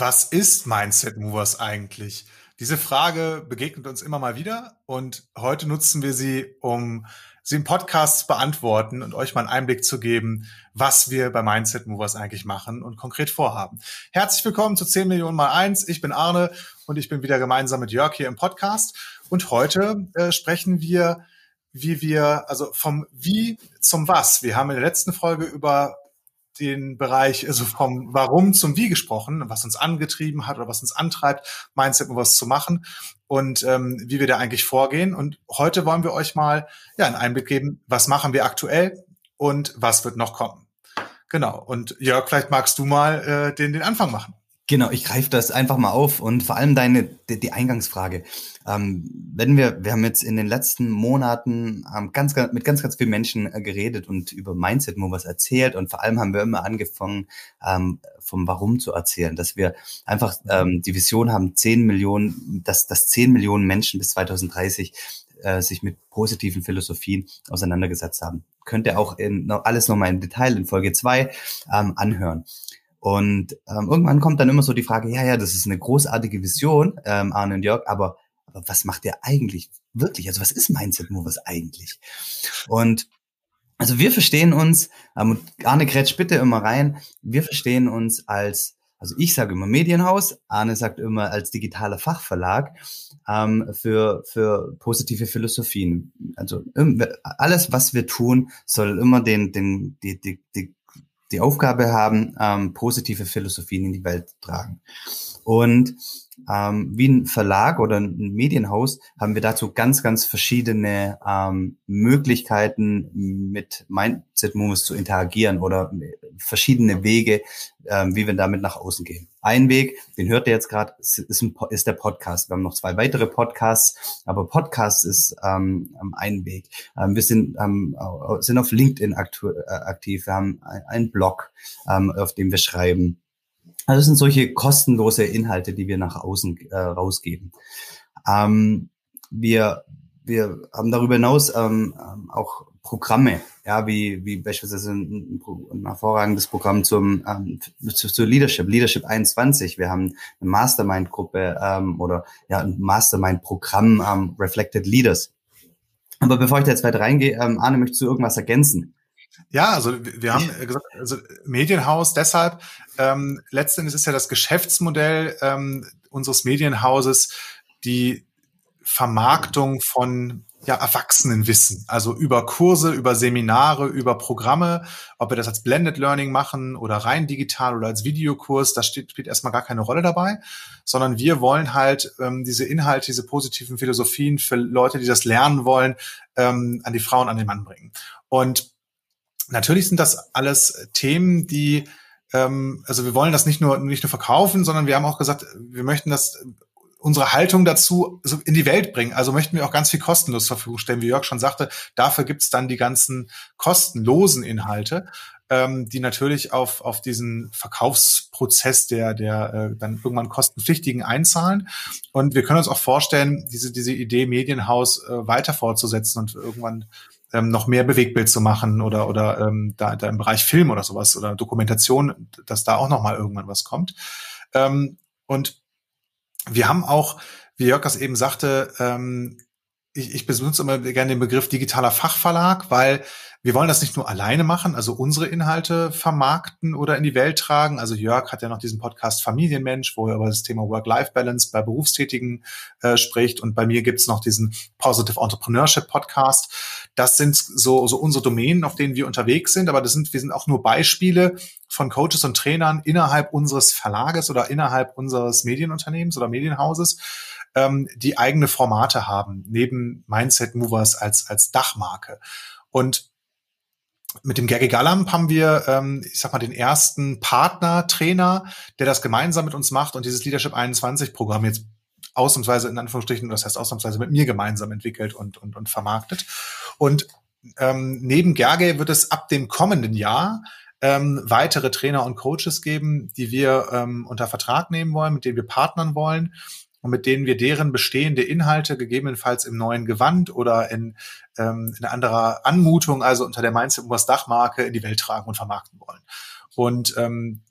Was ist Mindset Movers eigentlich? Diese Frage begegnet uns immer mal wieder und heute nutzen wir sie, um sie im Podcast zu beantworten und euch mal einen Einblick zu geben, was wir bei Mindset Movers eigentlich machen und konkret vorhaben. Herzlich willkommen zu 10 Millionen mal eins. Ich bin Arne und ich bin wieder gemeinsam mit Jörg hier im Podcast. Und heute äh, sprechen wir, wie wir, also vom Wie zum Was. Wir haben in der letzten Folge über den Bereich, also vom Warum zum Wie gesprochen, was uns angetrieben hat oder was uns antreibt, Mindset, um was zu machen und ähm, wie wir da eigentlich vorgehen. Und heute wollen wir euch mal ja, einen Einblick geben, was machen wir aktuell und was wird noch kommen. Genau. Und Jörg, vielleicht magst du mal äh, den, den Anfang machen. Genau, ich greife das einfach mal auf und vor allem deine die, die Eingangsfrage. Ähm, wenn wir, wir haben jetzt in den letzten Monaten ähm, ganz, ganz, mit ganz, ganz vielen Menschen äh, geredet und über Mindset Movers erzählt und vor allem haben wir immer angefangen, ähm, vom Warum zu erzählen, dass wir einfach ähm, die Vision haben, 10 Millionen, dass, dass 10 Millionen Menschen bis 2030 äh, sich mit positiven Philosophien auseinandergesetzt haben. Könnt ihr auch in, alles nochmal im Detail in Folge zwei ähm, anhören. Und ähm, irgendwann kommt dann immer so die Frage, ja, ja, das ist eine großartige Vision, ähm, Arne und Jörg, aber, aber was macht der eigentlich wirklich? Also was ist Mindset Movers eigentlich? Und also wir verstehen uns, ähm, Arne kretsch bitte immer rein, wir verstehen uns als, also ich sage immer Medienhaus, Arne sagt immer als digitaler Fachverlag ähm, für, für positive Philosophien. Also alles, was wir tun, soll immer den, den, die, die, die die Aufgabe haben, ähm, positive Philosophien in die Welt tragen. Und ähm, wie ein Verlag oder ein Medienhaus haben wir dazu ganz, ganz verschiedene ähm, Möglichkeiten, mit Mindset Moves zu interagieren oder verschiedene Wege, ähm, wie wir damit nach außen gehen. Ein Weg, den hört ihr jetzt gerade, ist, ist, der Podcast. Wir haben noch zwei weitere Podcasts, aber Podcast ist ähm, ein Weg. Ähm, wir sind, ähm, sind auf LinkedIn äh, aktiv. Wir haben einen Blog, ähm, auf dem wir schreiben. Also das sind solche kostenlose Inhalte, die wir nach außen äh, rausgeben. Ähm, wir, wir haben darüber hinaus ähm, ähm auch Programme, ja, wie, wie beispielsweise ein, ein hervorragendes Programm zum, ähm, zu, zu Leadership, Leadership 21. Wir haben eine Mastermind-Gruppe ähm, oder ja, ein Mastermind-Programm ähm, Reflected Leaders. Aber bevor ich da jetzt weiter reingehe, ähm, Arne, möchtest du irgendwas ergänzen? Ja, also wir haben gesagt, also Medienhaus deshalb, ähm, letztendlich ist ja das Geschäftsmodell ähm, unseres Medienhauses die Vermarktung von ja, Erwachsenenwissen, also über Kurse, über Seminare, über Programme, ob wir das als Blended Learning machen oder rein digital oder als Videokurs, das steht, spielt erstmal gar keine Rolle dabei, sondern wir wollen halt ähm, diese Inhalte, diese positiven Philosophien für Leute, die das lernen wollen, ähm, an die Frauen, an den Mann bringen. Und natürlich sind das alles Themen, die ähm, also wir wollen das nicht nur nicht nur verkaufen, sondern wir haben auch gesagt, wir möchten das unsere Haltung dazu in die Welt bringen. Also möchten wir auch ganz viel kostenlos zur Verfügung stellen, wie Jörg schon sagte. Dafür gibt's dann die ganzen kostenlosen Inhalte, ähm, die natürlich auf, auf diesen Verkaufsprozess der, der äh, dann irgendwann kostenpflichtigen einzahlen. Und wir können uns auch vorstellen, diese, diese Idee Medienhaus äh, weiter fortzusetzen und irgendwann ähm, noch mehr Bewegtbild zu machen oder oder ähm, da, da im Bereich Film oder sowas oder Dokumentation, dass da auch noch mal irgendwann was kommt. Ähm, und wir haben auch, wie Jörg das eben sagte, ähm, ich, ich benutze immer gerne den Begriff digitaler Fachverlag, weil wir wollen das nicht nur alleine machen, also unsere Inhalte vermarkten oder in die Welt tragen. Also Jörg hat ja noch diesen Podcast Familienmensch, wo er über das Thema Work-Life-Balance bei Berufstätigen äh, spricht. Und bei mir gibt's noch diesen Positive Entrepreneurship Podcast. Das sind so, so unsere Domänen, auf denen wir unterwegs sind. Aber das sind, wir sind auch nur Beispiele von Coaches und Trainern innerhalb unseres Verlages oder innerhalb unseres Medienunternehmens oder Medienhauses ähm, die eigene Formate haben, neben Mindset Movers als, als Dachmarke. Und mit dem Gergi Gallamp haben wir, ähm, ich sag mal, den ersten Partner, Trainer, der das gemeinsam mit uns macht und dieses Leadership 21 Programm jetzt ausnahmsweise in Anführungsstrichen, das heißt ausnahmsweise mit mir gemeinsam entwickelt und, und, und vermarktet. Und ähm, neben Gerge wird es ab dem kommenden Jahr ähm, weitere Trainer und Coaches geben, die wir ähm, unter Vertrag nehmen wollen, mit denen wir partnern wollen und mit denen wir deren bestehende Inhalte gegebenenfalls im neuen Gewand oder in, ähm, in anderer Anmutung, also unter der Mindset Movers Dachmarke in die Welt tragen und vermarkten wollen. Und ähm,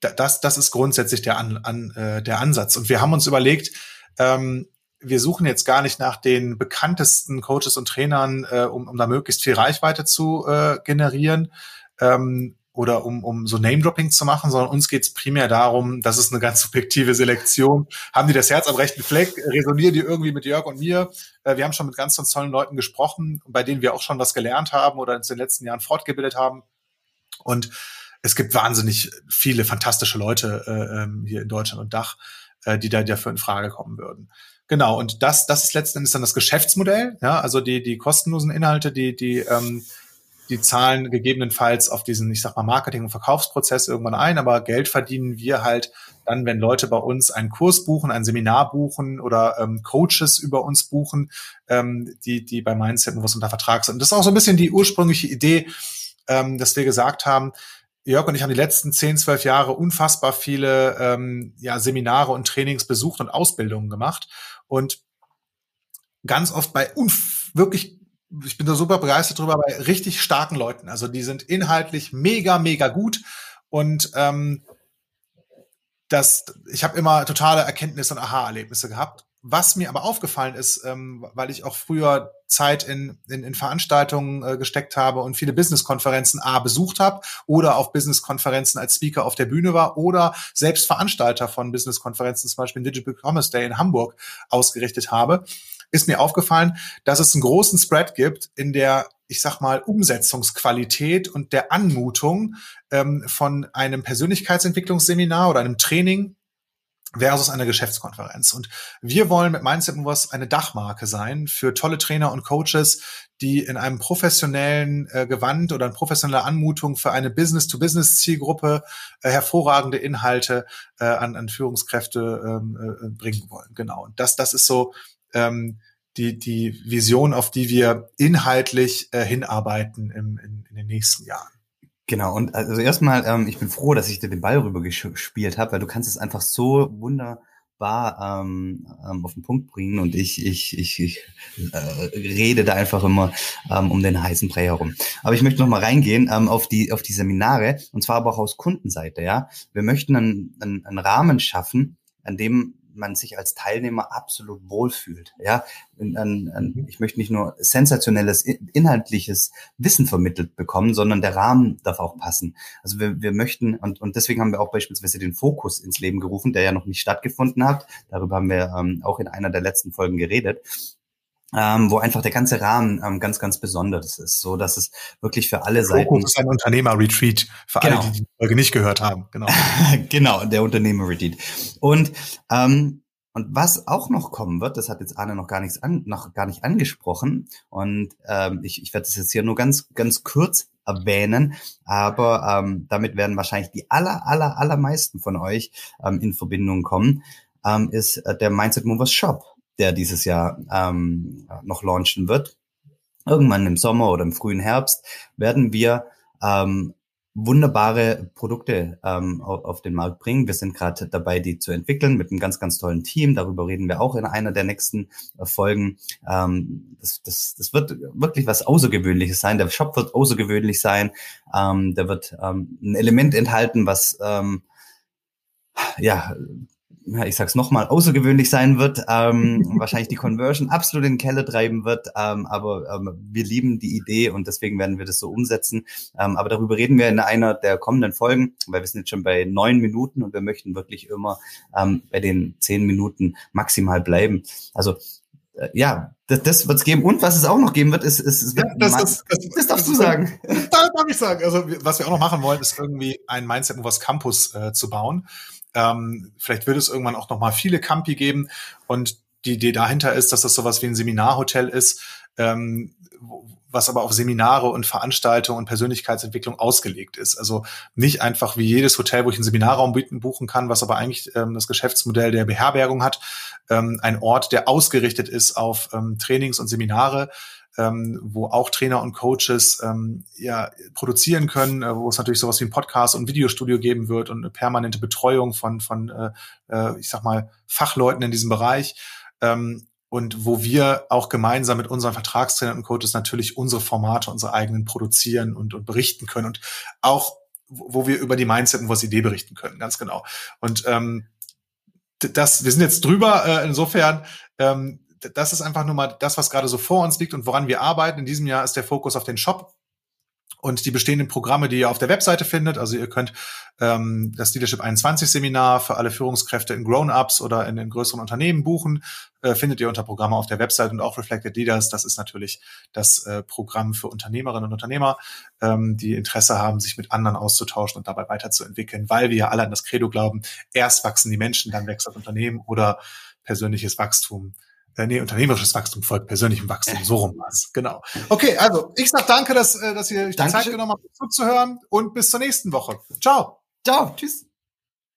das, das ist grundsätzlich der, an, an, äh, der Ansatz. Und wir haben uns überlegt, ähm, wir suchen jetzt gar nicht nach den bekanntesten Coaches und Trainern, äh, um, um da möglichst viel Reichweite zu äh, generieren ähm, oder um, um so Name-Dropping zu machen, sondern uns geht es primär darum, das ist eine ganz subjektive Selektion. Haben die das Herz am rechten Fleck? Resonieren die irgendwie mit Jörg und mir? Äh, wir haben schon mit ganz, ganz tollen Leuten gesprochen, bei denen wir auch schon was gelernt haben oder in den letzten Jahren fortgebildet haben. Und es gibt wahnsinnig viele fantastische Leute äh, ähm, hier in Deutschland und Dach, äh, die da dafür in Frage kommen würden. Genau, und das, das ist letzten Endes dann das Geschäftsmodell, ja, also die, die kostenlosen Inhalte, die, die, ähm, die zahlen gegebenenfalls auf diesen, ich sag mal, Marketing- und Verkaufsprozess irgendwann ein, aber Geld verdienen wir halt dann, wenn Leute bei uns einen Kurs buchen, ein Seminar buchen oder ähm, Coaches über uns buchen, ähm, die, die bei Mindset was unter Vertrag sind. Und das ist auch so ein bisschen die ursprüngliche Idee, ähm, dass wir gesagt haben, Jörg und ich haben die letzten 10, 12 Jahre unfassbar viele ähm, ja, Seminare und Trainings besucht und Ausbildungen gemacht. Und ganz oft bei wirklich, ich bin da super begeistert drüber, bei richtig starken Leuten. Also die sind inhaltlich mega, mega gut. Und ähm, das, ich habe immer totale Erkenntnisse und Aha-Erlebnisse gehabt. Was mir aber aufgefallen ist, ähm, weil ich auch früher Zeit in, in, in Veranstaltungen äh, gesteckt habe und viele Business-Konferenzen A besucht habe oder auf Business-Konferenzen als Speaker auf der Bühne war oder selbst Veranstalter von Business-Konferenzen, zum Beispiel Digital Commerce Day in Hamburg, ausgerichtet habe, ist mir aufgefallen, dass es einen großen Spread gibt in der, ich sag mal, Umsetzungsqualität und der Anmutung ähm, von einem Persönlichkeitsentwicklungsseminar oder einem Training versus einer Geschäftskonferenz. Und wir wollen mit Mindset Movers eine Dachmarke sein für tolle Trainer und Coaches, die in einem professionellen äh, Gewand oder in professioneller Anmutung für eine Business-to-Business-Zielgruppe äh, hervorragende Inhalte äh, an, an Führungskräfte ähm, äh, bringen wollen. Genau. Und das, das ist so ähm, die, die Vision, auf die wir inhaltlich äh, hinarbeiten im, in, in den nächsten Jahren. Genau, und also erstmal, ähm, ich bin froh, dass ich dir den Ball rübergespielt habe, weil du kannst es einfach so wunderbar ähm, ähm, auf den Punkt bringen und ich, ich, ich, ich äh, rede da einfach immer ähm, um den heißen Brei herum. Aber ich möchte noch mal reingehen ähm, auf die auf die Seminare und zwar aber auch aus Kundenseite. Ja, wir möchten einen, einen, einen Rahmen schaffen, an dem man sich als Teilnehmer absolut wohlfühlt. Ja, mhm. ich möchte nicht nur sensationelles inhaltliches Wissen vermittelt bekommen, sondern der Rahmen darf auch passen. Also wir, wir möchten und, und deswegen haben wir auch beispielsweise den Fokus ins Leben gerufen, der ja noch nicht stattgefunden hat. Darüber haben wir ähm, auch in einer der letzten Folgen geredet ähm, wo einfach der ganze Rahmen ähm, ganz, ganz besonders ist, so dass es wirklich für alle Seiten. Fokus ist ein Unternehmer-Retreat für genau. alle, die die Folge nicht gehört haben. Genau, genau, der Unternehmer-Retreat. Und ähm, und was auch noch kommen wird, das hat jetzt Anne noch gar nichts an, noch gar nicht angesprochen. Und ähm, ich, ich werde das jetzt hier nur ganz, ganz kurz erwähnen, aber ähm, damit werden wahrscheinlich die aller, aller, allermeisten von euch ähm, in Verbindung kommen, ähm, ist äh, der Mindset Movers Shop der dieses Jahr ähm, noch launchen wird. Irgendwann im Sommer oder im frühen Herbst werden wir ähm, wunderbare Produkte ähm, auf, den Markt bringen. Wir sind gerade dabei, die zu entwickeln mit einem ganz, ganz tollen Team. Darüber reden wir auch in einer der nächsten äh, Folgen. Ähm, das, das, das wird wirklich was Außergewöhnliches sein. Der Shop wird außergewöhnlich sein. Ähm, der wird ähm, ein Element enthalten, was ähm, ja ja, ich sag's nochmal, außergewöhnlich sein wird, ähm, wahrscheinlich die Conversion absolut in den Keller treiben wird, ähm, aber ähm, wir lieben die Idee und deswegen werden wir das so umsetzen. Ähm, aber darüber reden wir in einer der kommenden Folgen, weil wir sind jetzt schon bei neun Minuten und wir möchten wirklich immer ähm, bei den zehn Minuten maximal bleiben. Also äh, ja, das, das wird es geben. Und was es auch noch geben wird, ist, ist, ist ja, das, das, das, das, darfst du sagen. Das darf ich sagen. Also was wir auch noch machen wollen, ist irgendwie ein Mindset Movers Campus äh, zu bauen. Ähm, vielleicht wird es irgendwann auch noch mal viele Campi geben. Und die Idee dahinter ist, dass das sowas wie ein Seminarhotel ist, ähm, was aber auf Seminare und Veranstaltungen und Persönlichkeitsentwicklung ausgelegt ist. Also nicht einfach wie jedes Hotel, wo ich einen Seminarraum buchen kann, was aber eigentlich ähm, das Geschäftsmodell der Beherbergung hat. Ähm, ein Ort, der ausgerichtet ist auf ähm, Trainings und Seminare, ähm, wo auch Trainer und Coaches ähm, ja produzieren können, äh, wo es natürlich sowas wie ein Podcast und Videostudio geben wird und eine permanente Betreuung von von äh, äh, ich sag mal Fachleuten in diesem Bereich ähm, und wo wir auch gemeinsam mit unseren Vertragstrainern und Coaches natürlich unsere Formate, unsere eigenen produzieren und, und berichten können und auch wo wir über die Mindset und was Idee berichten können, ganz genau. Und ähm, das, wir sind jetzt drüber, äh, insofern, ähm, das ist einfach nur mal das, was gerade so vor uns liegt und woran wir arbeiten. In diesem Jahr ist der Fokus auf den Shop und die bestehenden Programme, die ihr auf der Webseite findet. Also ihr könnt ähm, das Leadership 21 Seminar für alle Führungskräfte in Grown-ups oder in, in größeren Unternehmen buchen. Äh, findet ihr unter Programme auf der Webseite und auch Reflected Leaders. Das ist natürlich das äh, Programm für Unternehmerinnen und Unternehmer, ähm, die Interesse haben, sich mit anderen auszutauschen und dabei weiterzuentwickeln, weil wir ja alle an das Credo glauben, erst wachsen die Menschen, dann wächst das Unternehmen oder persönliches Wachstum äh, nee, unternehmerisches Wachstum folgt persönlichem Wachstum. So rum war's. Genau. Okay, also ich sag danke, dass, äh, dass ihr euch die Zeit genommen habt, zuzuhören und bis zur nächsten Woche. Ciao. Ciao. Tschüss.